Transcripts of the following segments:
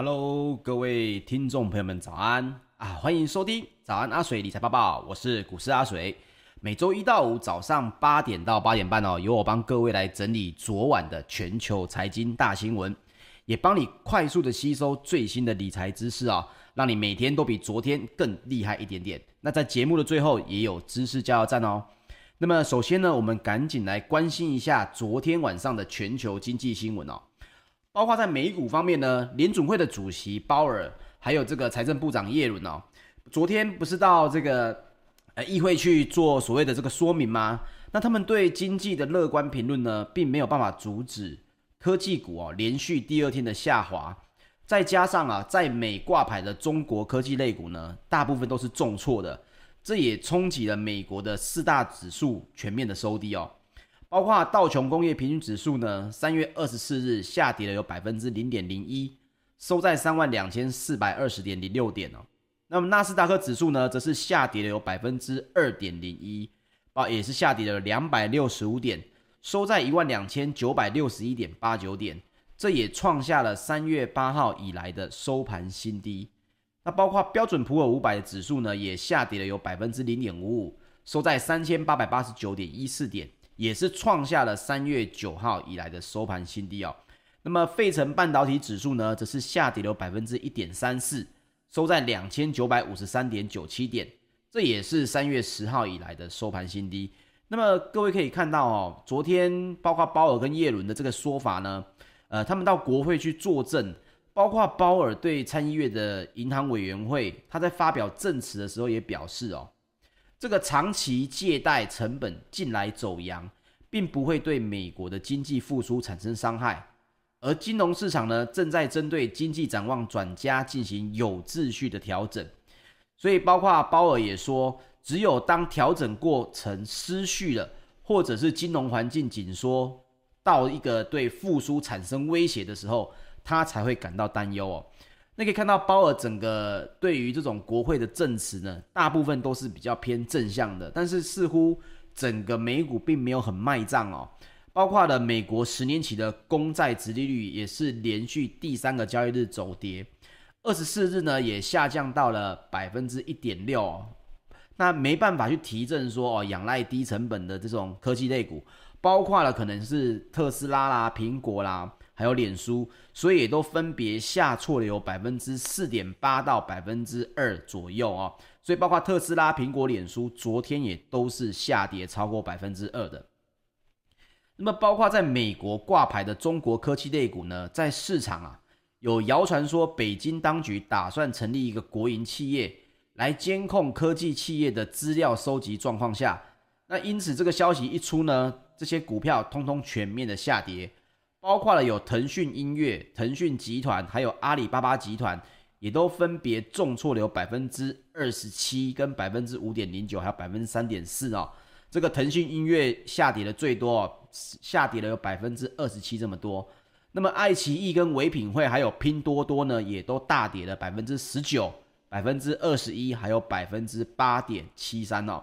Hello，各位听众朋友们，早安啊！欢迎收听早安阿水理财报报，我是股市阿水。每周一到五早上八点到八点半哦，由我帮各位来整理昨晚的全球财经大新闻，也帮你快速的吸收最新的理财知识啊、哦，让你每天都比昨天更厉害一点点。那在节目的最后也有知识加油站哦。那么首先呢，我们赶紧来关心一下昨天晚上的全球经济新闻哦。包括在美股方面呢，联准会的主席鲍尔，还有这个财政部长耶伦哦，昨天不是到这个呃议会去做所谓的这个说明吗？那他们对经济的乐观评论呢，并没有办法阻止科技股哦连续第二天的下滑，再加上啊，在美挂牌的中国科技类股呢，大部分都是重挫的，这也冲击了美国的四大指数全面的收低哦。包括道琼工业平均指数呢，三月二十四日下跌了有百分之零点零一，收在三万两千四百二十点零六点哦。那么纳斯达克指数呢，则是下跌了有百分之二点零一，啊，也是下跌了两百六十五点，收在一万两千九百六十一点八九点，这也创下了三月八号以来的收盘新低。那包括标准普尔五百的指数呢，也下跌了有百分之零点五五，收在三千八百八十九点一四点。也是创下了三月九号以来的收盘新低哦。那么费城半导体指数呢，则是下跌了百分之一点三四，收在两千九百五十三点九七点，这也是三月十号以来的收盘新低。那么各位可以看到哦，昨天包括鲍尔跟耶伦的这个说法呢，呃，他们到国会去作证，包括鲍尔对参议院的银行委员会，他在发表证词的时候也表示哦。这个长期借贷成本近来走扬，并不会对美国的经济复苏产生伤害，而金融市场呢，正在针对经济展望转佳进行有秩序的调整。所以，包括鲍尔也说，只有当调整过程失序了，或者是金融环境紧缩到一个对复苏产生威胁的时候，他才会感到担忧哦。那可以看到鲍尔整个对于这种国会的证词呢，大部分都是比较偏正向的，但是似乎整个美股并没有很卖账哦。包括了美国十年期的公债殖利率也是连续第三个交易日走跌，二十四日呢也下降到了百分之一点六哦。那没办法去提振说哦，仰赖低成本的这种科技类股，包括了可能是特斯拉啦、苹果啦。还有脸书，所以也都分别下挫了有百分之四点八到百分之二左右哦。所以包括特斯拉、苹果、脸书，昨天也都是下跌超过百分之二的。那么包括在美国挂牌的中国科技类股呢，在市场啊有谣传说，北京当局打算成立一个国营企业来监控科技企业的资料收集状况下，那因此这个消息一出呢，这些股票通通全面的下跌。包括了有腾讯音乐、腾讯集团，还有阿里巴巴集团，也都分别重挫了有百分之二十七、跟百分之五点零九，还有百分之三点四哦。这个腾讯音乐下跌的最多，下跌了有百分之二十七这么多。那么爱奇艺跟唯品会还有拼多多呢，也都大跌了百分之十九、百分之二十一，还有百分之八点七三哦。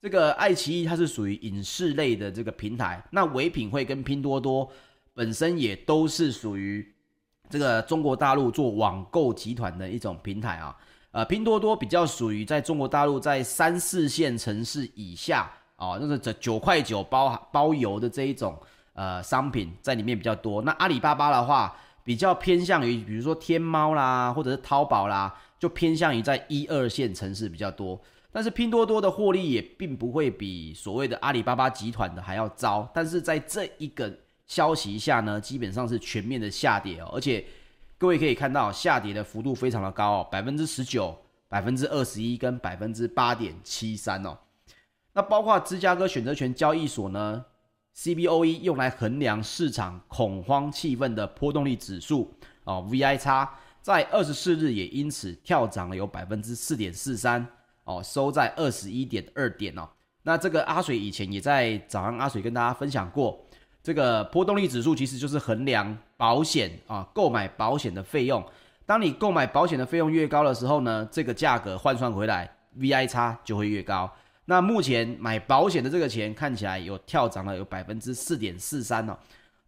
这个爱奇艺它是属于影视类的这个平台，那唯品会跟拼多多。本身也都是属于这个中国大陆做网购集团的一种平台啊，呃，拼多多比较属于在中国大陆在三四线城市以下啊，那个这九块九包包邮的这一种呃商品在里面比较多。那阿里巴巴的话，比较偏向于比如说天猫啦，或者是淘宝啦，就偏向于在一二线城市比较多。但是拼多多的获利也并不会比所谓的阿里巴巴集团的还要糟，但是在这一个。消息一下呢，基本上是全面的下跌哦，而且各位可以看到下跌的幅度非常的高哦，百分之十九、百分之二十一跟百分之八点七三哦。那包括芝加哥选择权交易所呢，CBOE 用来衡量市场恐慌气氛的波动率指数哦，VIX 在二十四日也因此跳涨了有百分之四点四三哦，收在二十一点二点哦。那这个阿水以前也在早上阿水跟大家分享过。这个波动率指数其实就是衡量保险啊，购买保险的费用。当你购买保险的费用越高的时候呢，这个价格换算回来，VI 差就会越高。那目前买保险的这个钱看起来有跳涨了有百分之四点四三哦。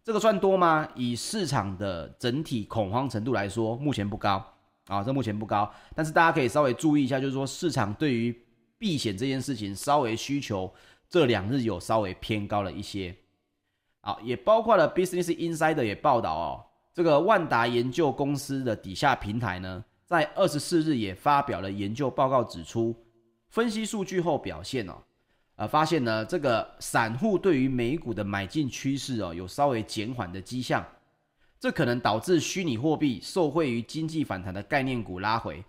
这个算多吗？以市场的整体恐慌程度来说，目前不高啊，这目前不高。但是大家可以稍微注意一下，就是说市场对于避险这件事情稍微需求这两日有稍微偏高了一些。好，也包括了 Business Insider 也报道哦，这个万达研究公司的底下平台呢，在二十四日也发表了研究报告，指出分析数据后表现哦。呃，发现呢，这个散户对于美股的买进趋势哦，有稍微减缓的迹象，这可能导致虚拟货币受惠于经济反弹的概念股拉回。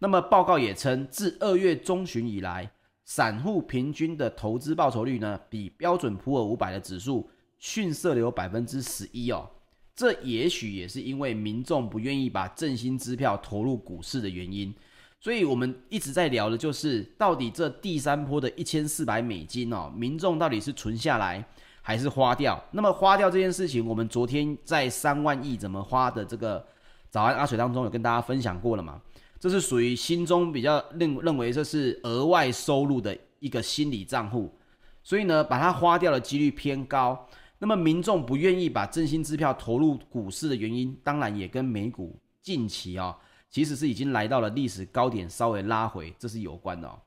那么报告也称，自二月中旬以来，散户平均的投资报酬率呢，比标准普尔五百的指数逊色了有百分之十一哦。这也许也是因为民众不愿意把振兴支票投入股市的原因。所以，我们一直在聊的就是，到底这第三波的一千四百美金哦，民众到底是存下来还是花掉？那么花掉这件事情，我们昨天在三万亿怎么花的这个早安阿水当中有跟大家分享过了嘛？这是属于心中比较认认为这是额外收入的一个心理账户，所以呢，把它花掉的几率偏高。那么民众不愿意把振兴支票投入股市的原因，当然也跟美股近期啊、哦。其实是已经来到了历史高点，稍微拉回，这是有关的哦。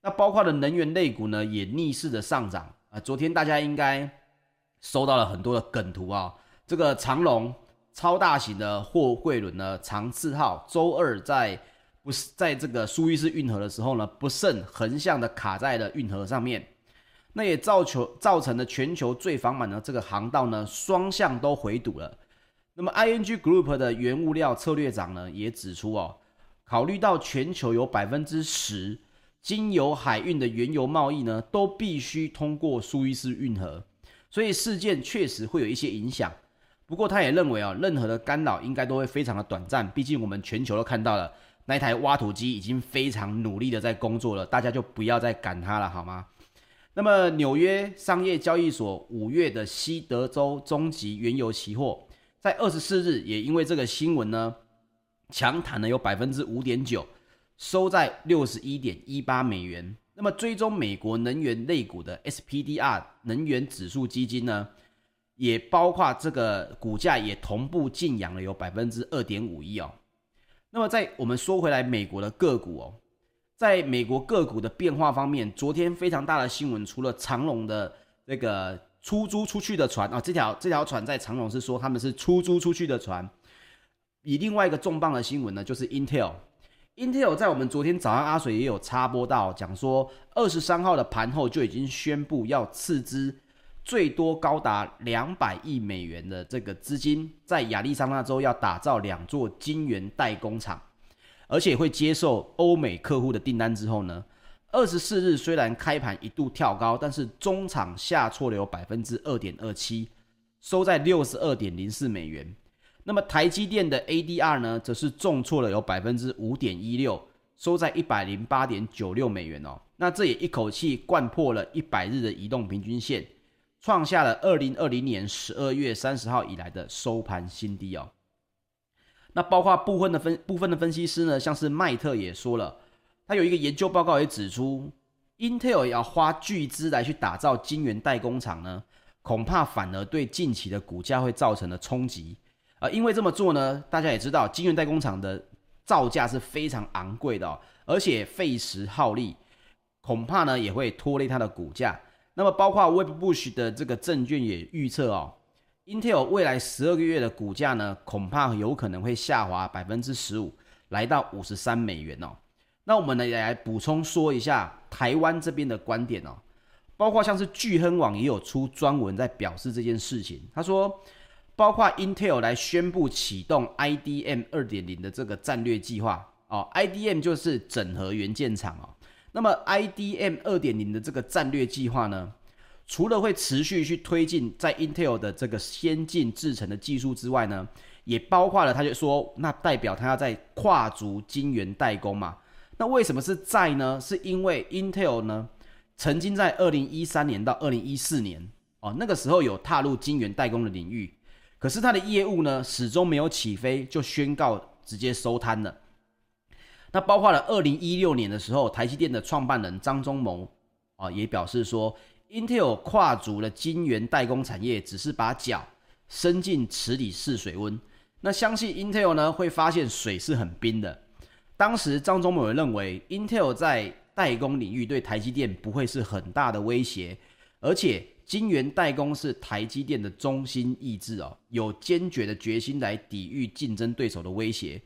那包括的能源类股呢，也逆势的上涨啊。昨天大家应该收到了很多的梗图啊。这个长龙超大型的货柜轮呢，长赐号周二在不是在这个苏伊士运河的时候呢，不慎横向的卡在了运河上面，那也造球造成了全球最繁忙的这个航道呢，双向都回堵了。那么，ING Group 的原物料策略长呢也指出哦，考虑到全球有百分之十经由海运的原油贸易呢都必须通过苏伊士运河，所以事件确实会有一些影响。不过他也认为啊，任何的干扰应该都会非常的短暂，毕竟我们全球都看到了那台挖土机已经非常努力的在工作了，大家就不要再赶它了好吗？那么纽约商业交易所五月的西德州中级原油期货。在二十四日，也因为这个新闻呢，强弹了有百分之五点九，收在六十一点一八美元。那么追踪美国能源类股的 SPDR 能源指数基金呢，也包括这个股价也同步劲扬了有百分之二点五一哦。那么在我们说回来，美国的个股哦，在美国个股的变化方面，昨天非常大的新闻，除了长荣的那个。出租出去的船啊，这条这条船在长荣是说他们是出租出去的船。以另外一个重磅的新闻呢，就是 Intel。Intel 在我们昨天早上阿水也有插播到，讲说二十三号的盘后就已经宣布要斥资最多高达两百亿美元的这个资金，在亚利桑那州要打造两座晶圆代工厂，而且会接受欧美客户的订单之后呢。二十四日虽然开盘一度跳高，但是中场下挫了有百分之二点二七，收在六十二点零四美元。那么台积电的 ADR 呢，则是重挫了有百分之五点一六，收在一百零八点九六美元哦。那这也一口气掼破了一百日的移动平均线，创下了二零二零年十二月三十号以来的收盘新低哦。那包括部分的分部分的分析师呢，像是麦特也说了。他有一个研究报告也指出，Intel 要花巨资来去打造晶圆代工厂呢，恐怕反而对近期的股价会造成了冲击。啊因为这么做呢，大家也知道，晶圆代工厂的造价是非常昂贵的哦，而且费时耗力，恐怕呢也会拖累它的股价。那么，包括 Web Bush 的这个证券也预测哦，Intel 未来十二个月的股价呢，恐怕有可能会下滑百分之十五，来到五十三美元哦。那我们呢也来补充说一下台湾这边的观点哦，包括像是巨亨网也有出专文在表示这件事情。他说，包括 Intel 来宣布启动 IDM 二点零的这个战略计划哦，IDM 就是整合元件厂哦。那么 IDM 二点零的这个战略计划呢，除了会持续去推进在 Intel 的这个先进制程的技术之外呢，也包括了他就说，那代表他要在跨足晶圆代工嘛。那为什么是在呢？是因为 Intel 呢，曾经在二零一三年到二零一四年哦，那个时候有踏入晶圆代工的领域，可是它的业务呢，始终没有起飞，就宣告直接收摊了。那包括了二零一六年的时候，台积电的创办人张忠谋啊，也表示说，Intel 跨足了晶圆代工产业，只是把脚伸进池里试水温。那相信 Intel 呢会发现水是很冰的。当时张忠谋认为 Intel 在代工领域对台积电不会是很大的威胁，而且晶圆代工是台积电的中心意志哦，有坚决的决心来抵御竞争对手的威胁。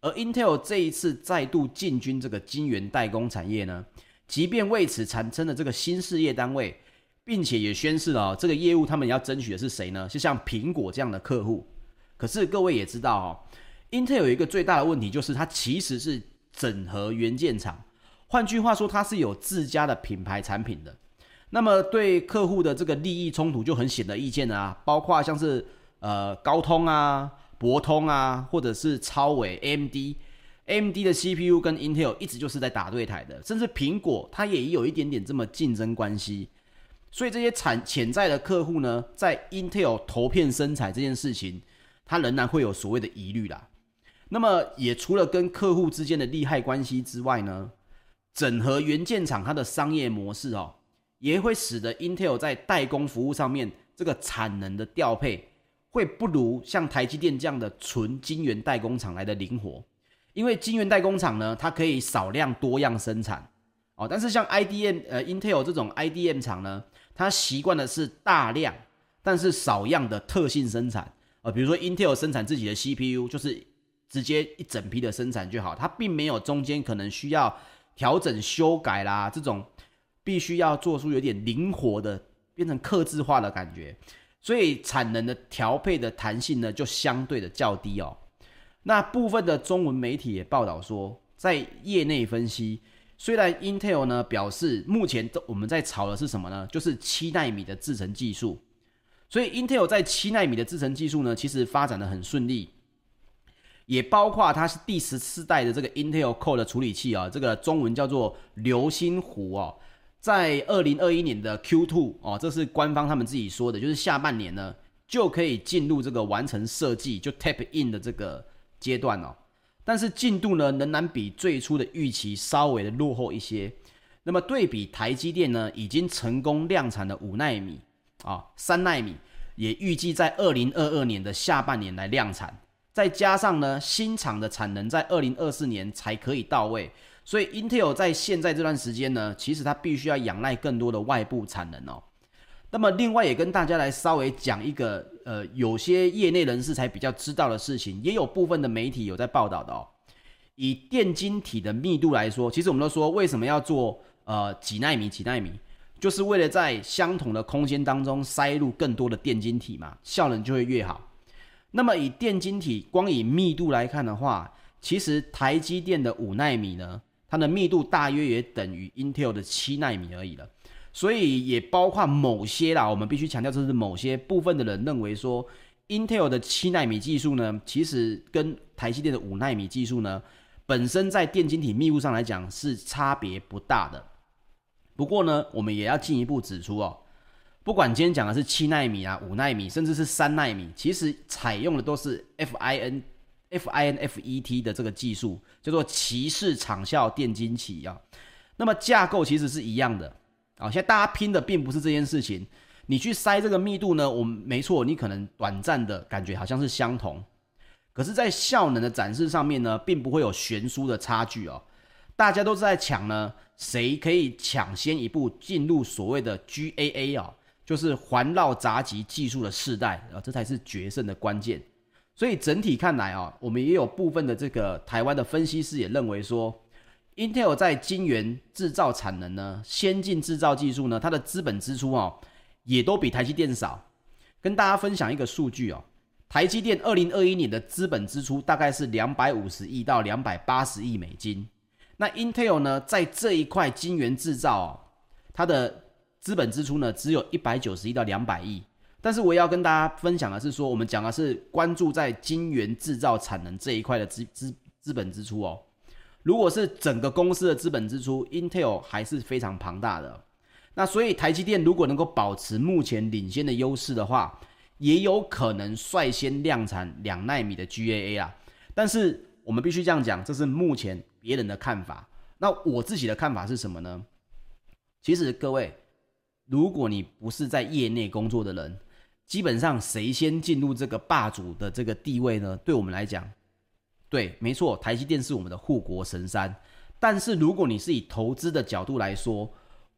而 Intel 这一次再度进军这个晶圆代工产业呢，即便为此产生了这个新事业单位，并且也宣示了，这个业务他们要争取的是谁呢？就像苹果这样的客户。可是各位也知道哦，Intel 有一个最大的问题，就是它其实是整合元件厂，换句话说，它是有自家的品牌产品的。那么对客户的这个利益冲突就很显而易见啊，包括像是呃高通啊。博通啊，或者是超伟、MD，MD 的 CPU 跟 Intel 一直就是在打对台的，甚至苹果它也有一点点这么竞争关系。所以这些产潜在的客户呢，在 Intel 投片生产这件事情，它仍然会有所谓的疑虑啦。那么也除了跟客户之间的利害关系之外呢，整合元件厂它的商业模式哦，也会使得 Intel 在代工服务上面这个产能的调配。会不如像台积电这样的纯晶圆代工厂来的灵活，因为晶圆代工厂呢，它可以少量多样生产哦。但是像 IDM 呃 Intel 这种 IDM 厂呢，它习惯的是大量但是少样的特性生产呃，比如说 Intel 生产自己的 CPU，就是直接一整批的生产就好，它并没有中间可能需要调整修改啦，这种必须要做出有点灵活的变成客制化的感觉。所以产能的调配的弹性呢，就相对的较低哦。那部分的中文媒体也报道说，在业内分析，虽然 Intel 呢表示目前我们在炒的是什么呢？就是七奈米的制程技术。所以 Intel 在七奈米的制程技术呢，其实发展得很顺利，也包括它是第十四代的这个 Intel Core 的处理器啊，这个中文叫做流星湖哦。在二零二一年的 Q2 哦，这是官方他们自己说的，就是下半年呢就可以进入这个完成设计就 Tap In 的这个阶段哦。但是进度呢仍然比最初的预期稍微的落后一些。那么对比台积电呢已经成功量产的五奈米啊，三奈米也预计在二零二二年的下半年来量产，再加上呢新厂的产能在二零二四年才可以到位。所以，Intel 在现在这段时间呢，其实它必须要仰赖更多的外部产能哦。那么，另外也跟大家来稍微讲一个，呃，有些业内人士才比较知道的事情，也有部分的媒体有在报道的哦。以电晶体的密度来说，其实我们都说为什么要做呃几纳米几纳米，就是为了在相同的空间当中塞入更多的电晶体嘛，效能就会越好。那么以电晶体光以密度来看的话，其实台积电的五纳米呢，它的密度大约也等于 Intel 的七纳米而已了，所以也包括某些啦，我们必须强调，这是某些部分的人认为说，Intel 的七纳米技术呢，其实跟台积电的五纳米技术呢，本身在电晶体密度上来讲是差别不大的。不过呢，我们也要进一步指出哦，不管今天讲的是七纳米啊、五纳米，甚至是三纳米，其实采用的都是 FIN。FINFET 的这个技术叫做鳍式场效电晶体啊，那么架构其实是一样的啊。现在大家拼的并不是这件事情，你去塞这个密度呢，我们没错，你可能短暂的感觉好像是相同，可是，在效能的展示上面呢，并不会有悬殊的差距哦。大家都是在抢呢，谁可以抢先一步进入所谓的 GAA 啊，就是环绕闸极技术的世代啊，这才是决胜的关键。所以整体看来啊，我们也有部分的这个台湾的分析师也认为说，Intel 在晶圆制造产能呢、先进制造技术呢，它的资本支出哦，也都比台积电少。跟大家分享一个数据哦，台积电二零二一年的资本支出大概是两百五十亿到两百八十亿美金。那 Intel 呢，在这一块晶圆制造哦，它的资本支出呢，只有一百九十亿到两百亿。但是我要跟大家分享的是说，我们讲的是关注在晶圆制造产能这一块的资资资本支出哦。如果是整个公司的资本支出，Intel 还是非常庞大的。那所以台积电如果能够保持目前领先的优势的话，也有可能率先量产两纳米的 GAA 啊。但是我们必须这样讲，这是目前别人的看法。那我自己的看法是什么呢？其实各位，如果你不是在业内工作的人，基本上谁先进入这个霸主的这个地位呢？对我们来讲，对，没错，台积电是我们的护国神山。但是如果你是以投资的角度来说，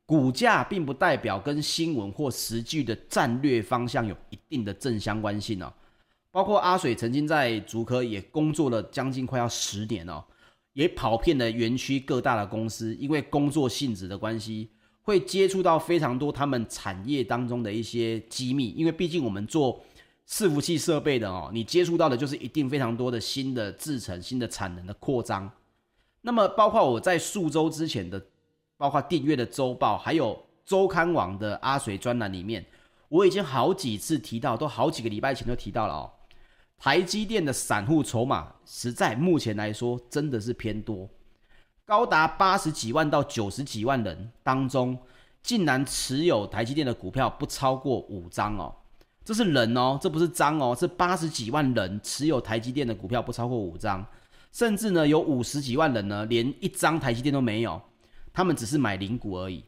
股价并不代表跟新闻或实际的战略方向有一定的正相关性哦。包括阿水曾经在竹科也工作了将近快要十年哦，也跑遍了园区各大的公司，因为工作性质的关系，会接触到非常多他们产业当中的一些机密。因为毕竟我们做伺服器设备的哦，你接触到的就是一定非常多的新的制程、新的产能的扩张。那么包括我在数周之前的。包括订阅的周报，还有周刊网的阿水专栏里面，我已经好几次提到，都好几个礼拜前就提到了哦。台积电的散户筹码，实在目前来说真的是偏多，高达八十几万到九十几万人当中，竟然持有台积电的股票不超过五张哦。这是人哦，这不是张哦，是八十几万人持有台积电的股票不超过五张，甚至呢有五十几万人呢连一张台积电都没有。他们只是买零股而已，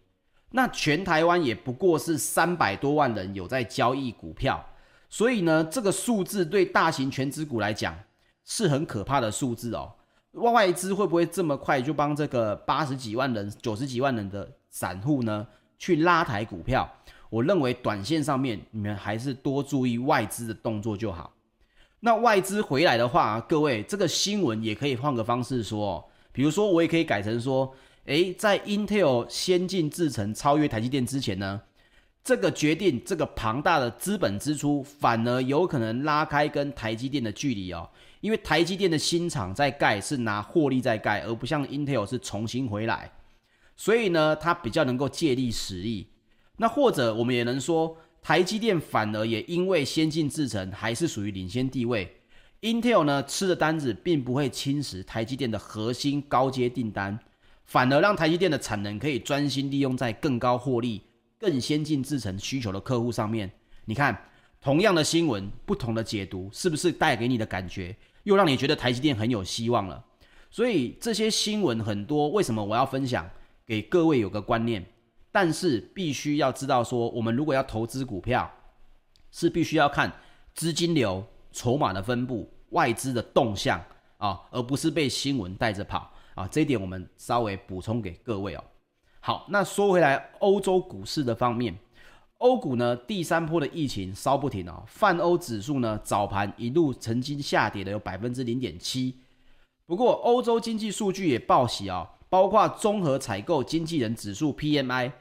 那全台湾也不过是三百多万人有在交易股票，所以呢，这个数字对大型权值股来讲是很可怕的数字哦。外资会不会这么快就帮这个八十几万人、九十几万人的散户呢去拉抬股票？我认为短线上面你们还是多注意外资的动作就好。那外资回来的话，各位这个新闻也可以换个方式说，比如说我也可以改成说。诶，在 Intel 先进制程超越台积电之前呢，这个决定这个庞大的资本支出，反而有可能拉开跟台积电的距离哦。因为台积电的新厂在盖是拿获利在盖，而不像 Intel 是重新回来，所以呢，它比较能够借力使力。那或者我们也能说，台积电反而也因为先进制程还是属于领先地位，Intel 呢吃的单子并不会侵蚀台积电的核心高阶订单。反而让台积电的产能可以专心利用在更高获利、更先进制程需求的客户上面。你看，同样的新闻，不同的解读，是不是带给你的感觉又让你觉得台积电很有希望了？所以这些新闻很多，为什么我要分享给各位有个观念？但是必须要知道说，我们如果要投资股票，是必须要看资金流、筹码的分布、外资的动向啊，而不是被新闻带着跑。啊，这一点我们稍微补充给各位哦。好，那说回来，欧洲股市的方面，欧股呢第三波的疫情烧不停哦，泛欧指数呢早盘一路曾经下跌了有百分之零点七。不过欧洲经济数据也报喜啊、哦，包括综合采购经纪人指数 PMI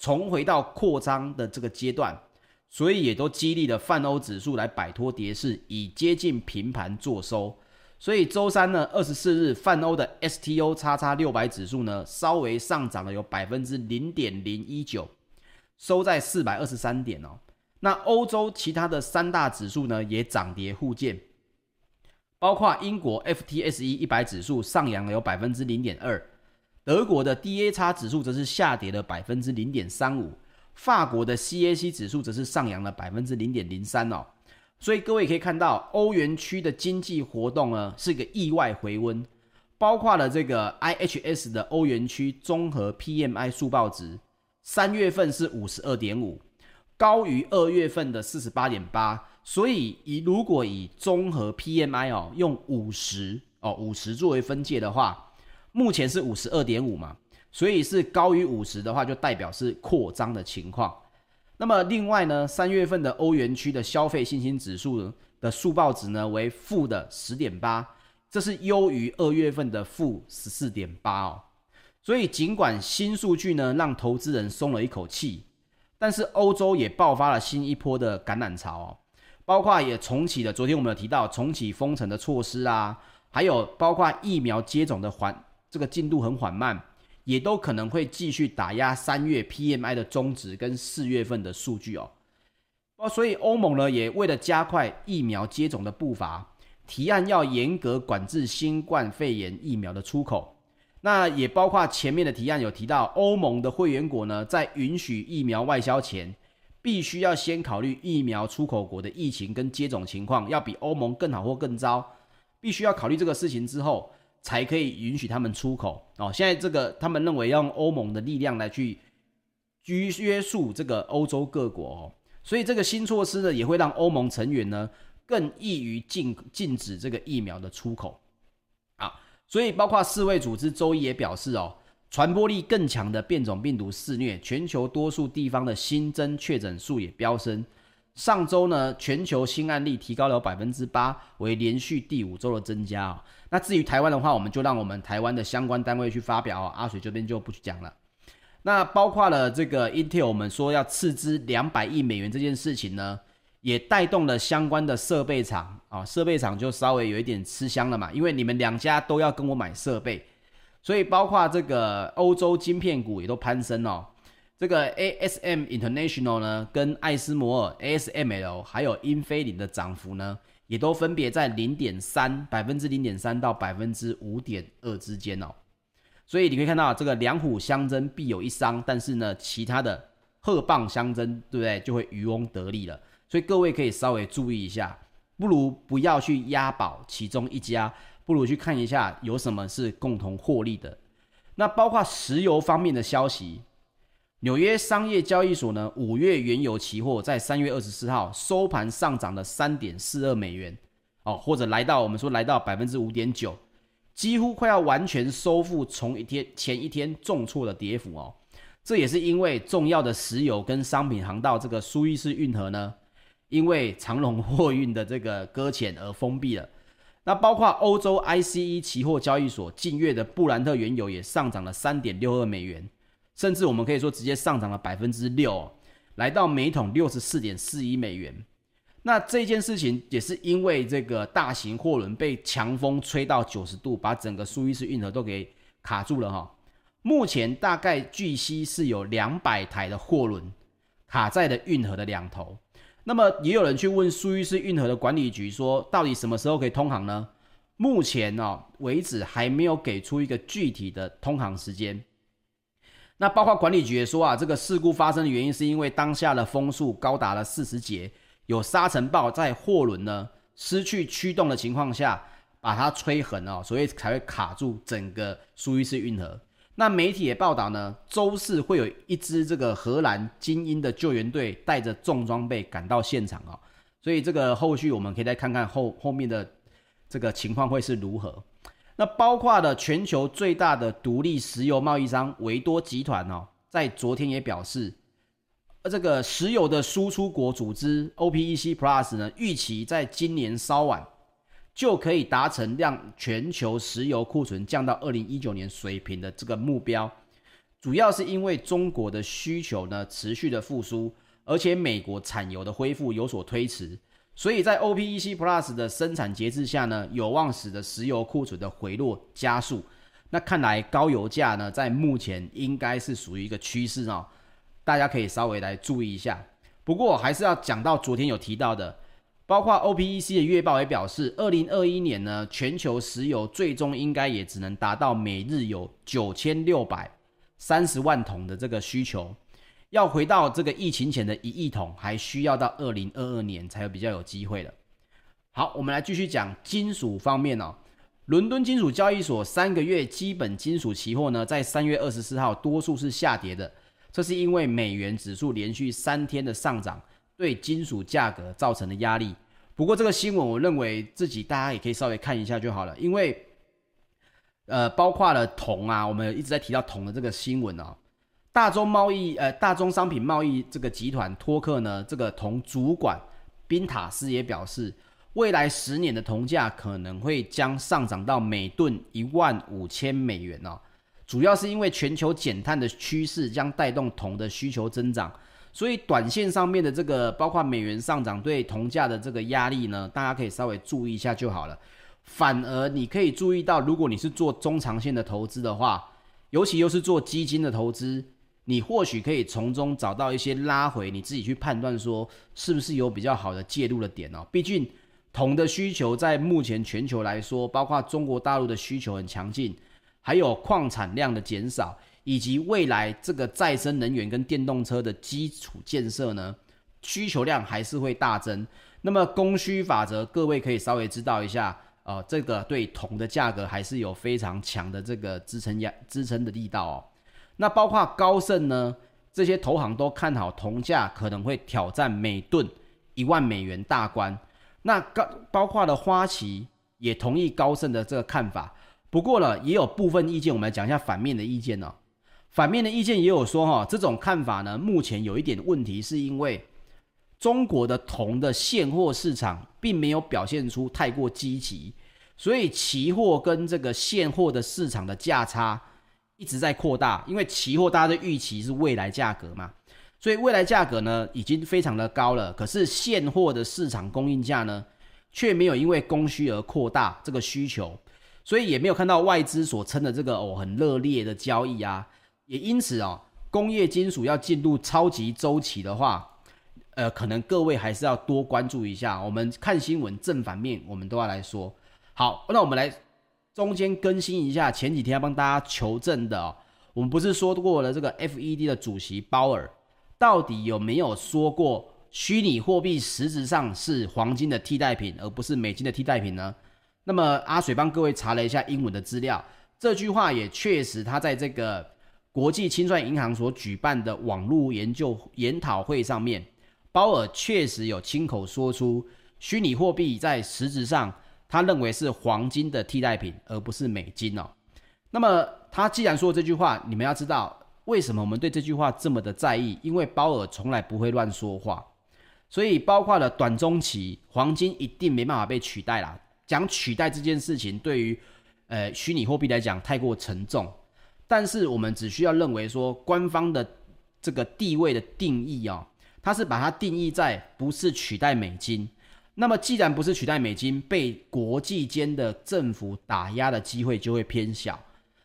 重回到扩张的这个阶段，所以也都激励了泛欧指数来摆脱跌势，以接近平盘做收。所以周三呢，二十四日泛欧的 STO 叉叉六百指数呢，稍微上涨了有百分之零点零一九，收在四百二十三点哦。那欧洲其他的三大指数呢，也涨跌互见，包括英国 FTSE 一百指数上扬了有百分之零点二，德国的 DAX 指数则是下跌了百分之零点三五，法国的 CAC 指数则是上扬了百分之零点零三哦。所以各位可以看到，欧元区的经济活动呢是个意外回温，包括了这个 IHS 的欧元区综合 PMI 速报值，三月份是五十二点五，高于二月份的四十八点八。所以以如果以综合 PMI 哦用五十哦五十作为分界的话，目前是五十二点五嘛，所以是高于五十的话，就代表是扩张的情况。那么另外呢，三月份的欧元区的消费信心指数的速报值呢为负的十点八，这是优于二月份的负十四点八哦。所以尽管新数据呢让投资人松了一口气，但是欧洲也爆发了新一波的感染潮哦，包括也重启了昨天我们有提到重启封城的措施啊，还有包括疫苗接种的环这个进度很缓慢。也都可能会继续打压三月 PMI 的终值跟四月份的数据哦。哦，所以欧盟呢也为了加快疫苗接种的步伐，提案要严格管制新冠肺炎疫苗的出口。那也包括前面的提案有提到，欧盟的会员国呢在允许疫苗外销前，必须要先考虑疫苗出口国的疫情跟接种情况，要比欧盟更好或更糟，必须要考虑这个事情之后。才可以允许他们出口哦。现在这个他们认为要用欧盟的力量来去拘约束这个欧洲各国哦，所以这个新措施呢，也会让欧盟成员呢更易于禁禁止这个疫苗的出口啊。所以包括世卫组织周一也表示哦，传播力更强的变种病毒肆虐，全球多数地方的新增确诊数也飙升。上周呢，全球新案例提高了百分之八，为连续第五周的增加哦。那至于台湾的话，我们就让我们台湾的相关单位去发表哦。阿水这边就不去讲了。那包括了这个 Intel，我们说要斥资两百亿美元这件事情呢，也带动了相关的设备厂啊，设备厂就稍微有一点吃香了嘛，因为你们两家都要跟我买设备，所以包括这个欧洲晶片股也都攀升哦。这个 ASM International 呢，跟艾斯摩尔 ASML 还有英飞凌的涨幅呢，也都分别在零点三百分之零点三到百分之五点二之间哦。所以你可以看到，这个两虎相争必有一伤，但是呢，其他的鹤蚌相争，对不对？就会渔翁得利了。所以各位可以稍微注意一下，不如不要去押宝其中一家，不如去看一下有什么是共同获利的。那包括石油方面的消息。纽约商业交易所呢，五月原油期货在三月二十四号收盘上涨了三点四二美元，哦，或者来到我们说来到百分之五点九，几乎快要完全收复从一天前一天重挫的跌幅哦。这也是因为重要的石油跟商品航道这个苏伊士运河呢，因为长龙货运的这个搁浅而封闭了。那包括欧洲 ICE 期货交易所近月的布兰特原油也上涨了三点六二美元。甚至我们可以说直接上涨了百分之六，来到每桶六十四点四一美元。那这件事情也是因为这个大型货轮被强风吹到九十度，把整个苏伊士运河都给卡住了哈。目前大概据悉是有两百台的货轮卡在了运河的两头。那么也有人去问苏伊士运河的管理局说，到底什么时候可以通航呢？目前哦为止还没有给出一个具体的通航时间。那包括管理局也说啊，这个事故发生的原因是因为当下的风速高达了四十节，有沙尘暴在货轮呢失去驱动的情况下，把它吹横哦，所以才会卡住整个苏伊士运河。那媒体也报道呢，周四会有一支这个荷兰精英的救援队带着重装备赶到现场哦，所以这个后续我们可以再看看后后面的这个情况会是如何。那包括了全球最大的独立石油贸易商维多集团哦，在昨天也表示，这个石油的输出国组织 OPEC Plus 呢，预期在今年稍晚就可以达成让全球石油库存降到二零一九年水平的这个目标，主要是因为中国的需求呢持续的复苏，而且美国产油的恢复有所推迟。所以在 OPEC Plus 的生产节制下呢，有望使得石油库存的回落加速。那看来高油价呢，在目前应该是属于一个趋势哦，大家可以稍微来注意一下。不过还是要讲到昨天有提到的，包括 OPEC 的月报也表示，二零二一年呢，全球石油最终应该也只能达到每日有九千六百三十万桶的这个需求。要回到这个疫情前的一亿桶，还需要到二零二二年才有比较有机会了。好，我们来继续讲金属方面哦。伦敦金属交易所三个月基本金属期货呢，在三月二十四号多数是下跌的，这是因为美元指数连续三天的上涨，对金属价格造成的压力。不过这个新闻，我认为自己大家也可以稍微看一下就好了，因为呃，包括了铜啊，我们一直在提到铜的这个新闻哦。大宗贸易，呃，大宗商品贸易这个集团托克呢，这个铜主管宾塔斯也表示，未来十年的铜价可能会将上涨到每吨一万五千美元哦。主要是因为全球减碳的趋势将带动铜的需求增长，所以短线上面的这个包括美元上涨对铜价的这个压力呢，大家可以稍微注意一下就好了。反而你可以注意到，如果你是做中长线的投资的话，尤其又是做基金的投资。你或许可以从中找到一些拉回，你自己去判断说是不是有比较好的介入的点哦。毕竟铜的需求在目前全球来说，包括中国大陆的需求很强劲，还有矿产量的减少，以及未来这个再生能源跟电动车的基础建设呢，需求量还是会大增。那么供需法则，各位可以稍微知道一下，呃，这个对铜的价格还是有非常强的这个支撑压支撑的力道哦。那包括高盛呢，这些投行都看好铜价可能会挑战每吨一万美元大关。那高包括了花旗也同意高盛的这个看法。不过呢，也有部分意见，我们来讲一下反面的意见哦。反面的意见也有说哈，这种看法呢，目前有一点问题，是因为中国的铜的现货市场并没有表现出太过积极，所以期货跟这个现货的市场的价差一直在扩大。因为期货大家的预期是未来价格嘛，所以未来价格呢已经非常的高了。可是现货的市场供应价呢，却没有因为供需而扩大这个需求。所以也没有看到外资所称的这个哦很热烈的交易啊，也因此哦，工业金属要进入超级周期的话，呃，可能各位还是要多关注一下。我们看新闻正反面，我们都要来说。好，那我们来中间更新一下前几天要帮大家求证的哦，我们不是说过了这个 FED 的主席鲍尔到底有没有说过虚拟货币实质上是黄金的替代品，而不是美金的替代品呢？那么阿水帮各位查了一下英文的资料，这句话也确实，他在这个国际清算银行所举办的网络研究研讨会上面，鲍尔确实有亲口说出，虚拟货币在实质上，他认为是黄金的替代品，而不是美金哦。那么他既然说这句话，你们要知道为什么我们对这句话这么的在意？因为鲍尔从来不会乱说话，所以包括了短中期，黄金一定没办法被取代啦。讲取代这件事情，对于呃虚拟货币来讲太过沉重，但是我们只需要认为说，官方的这个地位的定义、哦，它是把它定义在不是取代美金。那么既然不是取代美金，被国际间的政府打压的机会就会偏小。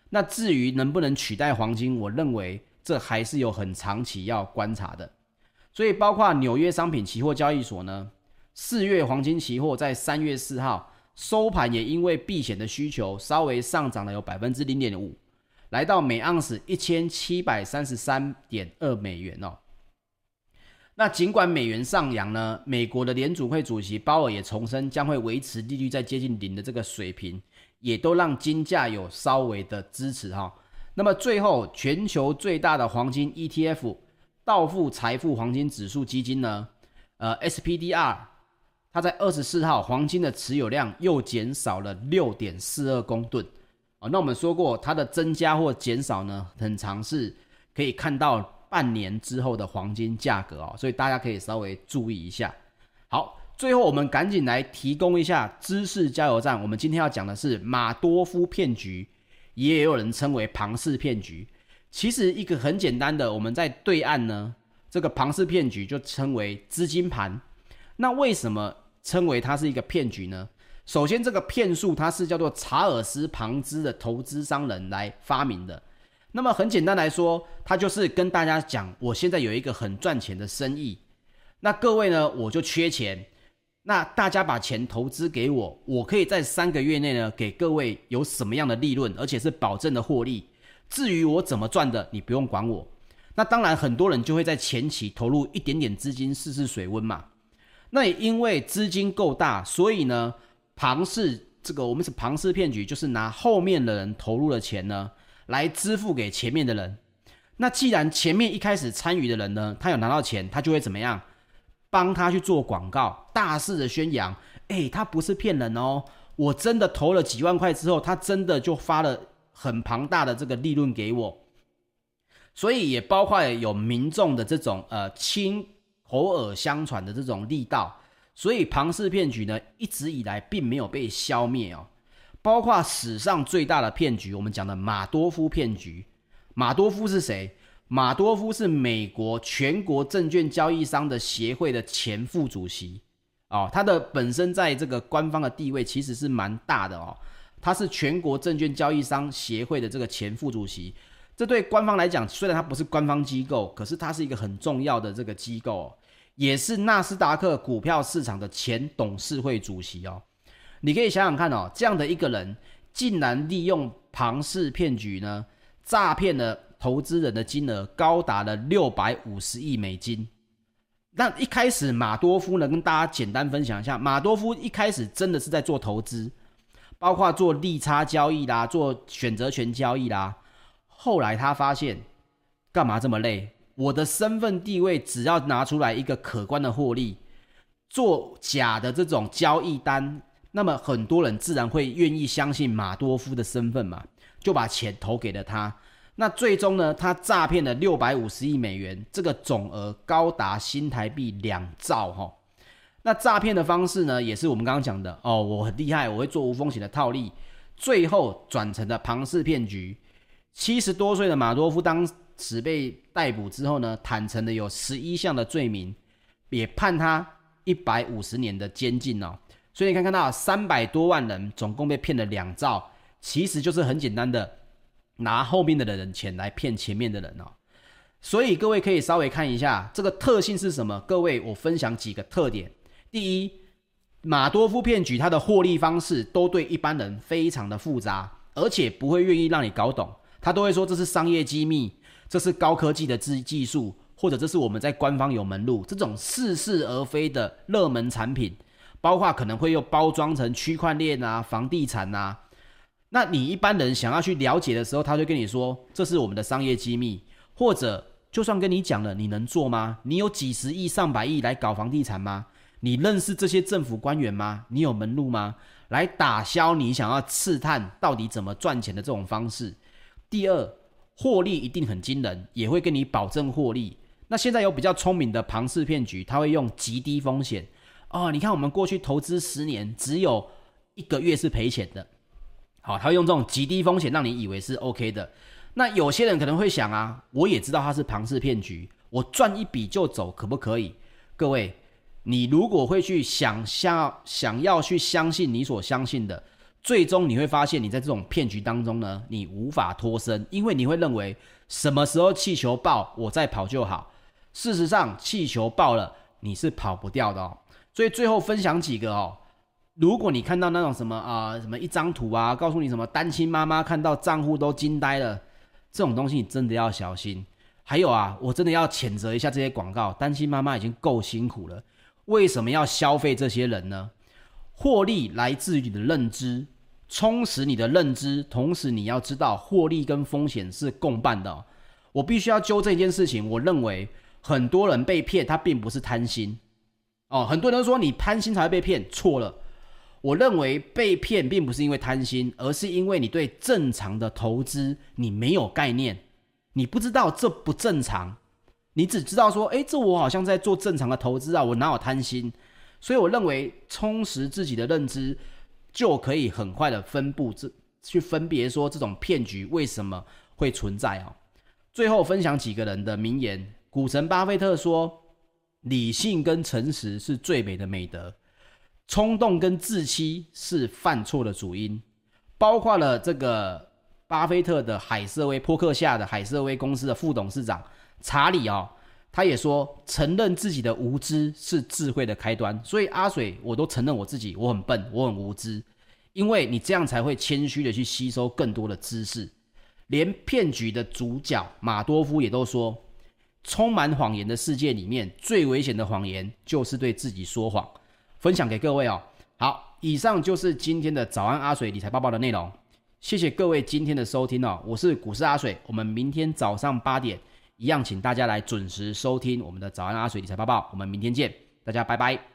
那至于能不能取代黄金，我认为这还是有很长期要观察的。所以包括纽约商品期货交易所呢，四月黄金期货在三月四号。收盘也因为避险的需求，稍微上涨了有百分之零点五，来到每盎司一千七百三十三点二美元哦。那尽管美元上扬呢，美国的联储会主席鲍尔也重申将会维持利率在接近零的这个水平，也都让金价有稍微的支持哈。那么最后，全球最大的黄金 ETF 道富财富黄金指数基金呢，呃 SPDR。它在二十四号黄金的持有量又减少了六点四二公吨，哦，那我们说过它的增加或减少呢，很常是可以看到半年之后的黄金价格哦，所以大家可以稍微注意一下。好，最后我们赶紧来提供一下知识加油站。我们今天要讲的是马多夫骗局，也有人称为庞氏骗局。其实一个很简单的，我们在对岸呢，这个庞氏骗局就称为资金盘。那为什么？称为它是一个骗局呢？首先，这个骗术它是叫做查尔斯·庞兹的投资商人来发明的。那么很简单来说，他就是跟大家讲，我现在有一个很赚钱的生意。那各位呢，我就缺钱。那大家把钱投资给我，我可以在三个月内呢，给各位有什么样的利润，而且是保证的获利。至于我怎么赚的，你不用管我。那当然，很多人就会在前期投入一点点资金试试水温嘛。那也因为资金够大，所以呢，庞氏这个我们是庞氏骗局，就是拿后面的人投入的钱呢，来支付给前面的人。那既然前面一开始参与的人呢，他有拿到钱，他就会怎么样？帮他去做广告，大肆的宣扬，诶，他不是骗人哦，我真的投了几万块之后，他真的就发了很庞大的这个利润给我。所以也包括有民众的这种呃亲。口耳相传的这种力道，所以庞氏骗局呢，一直以来并没有被消灭哦。包括史上最大的骗局，我们讲的马多夫骗局。马多夫是谁？马多夫是美国全国证券交易商的协会的前副主席哦。他的本身在这个官方的地位其实是蛮大的哦。他是全国证券交易商协会的这个前副主席。这对官方来讲，虽然他不是官方机构，可是他是一个很重要的这个机构哦，也是纳斯达克股票市场的前董事会主席哦。你可以想想看哦，这样的一个人，竟然利用庞氏骗局呢，诈骗了投资人的金额高达了六百五十亿美金。那一开始马多夫呢，跟大家简单分享一下，马多夫一开始真的是在做投资，包括做利差交易啦，做选择权交易啦。后来他发现，干嘛这么累？我的身份地位只要拿出来一个可观的获利，做假的这种交易单，那么很多人自然会愿意相信马多夫的身份嘛，就把钱投给了他。那最终呢，他诈骗了六百五十亿美元，这个总额高达新台币两兆哈。那诈骗的方式呢，也是我们刚刚讲的哦，我很厉害，我会做无风险的套利，最后转成了庞氏骗局。七十多岁的马多夫当时被逮捕之后呢，坦诚的有十一项的罪名，也判他一百五十年的监禁哦。所以你看看到，三百多万人总共被骗了两兆，其实就是很简单的拿后面的人钱来骗前面的人哦。所以各位可以稍微看一下这个特性是什么。各位，我分享几个特点。第一，马多夫骗局它的获利方式都对一般人非常的复杂，而且不会愿意让你搞懂。他都会说这是商业机密，这是高科技的技技术，或者这是我们在官方有门路。这种似是而非的热门产品，包括可能会又包装成区块链啊、房地产啊。那你一般人想要去了解的时候，他就跟你说这是我们的商业机密，或者就算跟你讲了，你能做吗？你有几十亿、上百亿来搞房地产吗？你认识这些政府官员吗？你有门路吗？来打消你想要刺探到底怎么赚钱的这种方式。第二，获利一定很惊人，也会跟你保证获利。那现在有比较聪明的庞氏骗局，他会用极低风险哦。你看我们过去投资十年，只有一个月是赔钱的。好，他会用这种极低风险，让你以为是 OK 的。那有些人可能会想啊，我也知道他是庞氏骗局，我赚一笔就走，可不可以？各位，你如果会去想象，想要去相信你所相信的。最终你会发现，你在这种骗局当中呢，你无法脱身，因为你会认为什么时候气球爆，我再跑就好。事实上，气球爆了，你是跑不掉的哦。所以最后分享几个哦，如果你看到那种什么啊、什么一张图啊，告诉你什么单亲妈妈看到账户都惊呆了，这种东西你真的要小心。还有啊，我真的要谴责一下这些广告，单亲妈妈已经够辛苦了，为什么要消费这些人呢？获利来自于你的认知。充实你的认知，同时你要知道获利跟风险是共伴的。我必须要纠正一件事情，我认为很多人被骗，他并不是贪心哦。很多人都说你贪心才会被骗，错了。我认为被骗并不是因为贪心，而是因为你对正常的投资你没有概念，你不知道这不正常，你只知道说，诶，这我好像在做正常的投资啊，我哪有贪心？所以我认为充实自己的认知。就可以很快的分布这去分别说这种骗局为什么会存在哦。最后分享几个人的名言，股神巴菲特说：“理性跟诚实是最美的美德，冲动跟自欺是犯错的主因。”包括了这个巴菲特的海瑟威波克夏的海瑟威公司的副董事长查理哦，他也说：“承认自己的无知是智慧的开端。”所以阿水，我都承认我自己，我很笨，我很无知。因为你这样才会谦虚的去吸收更多的知识，连骗局的主角马多夫也都说，充满谎言的世界里面，最危险的谎言就是对自己说谎。分享给各位哦。好，以上就是今天的早安阿水理财报报的内容。谢谢各位今天的收听哦，我是股市阿水，我们明天早上八点一样，请大家来准时收听我们的早安阿水理财报报。我们明天见，大家拜拜。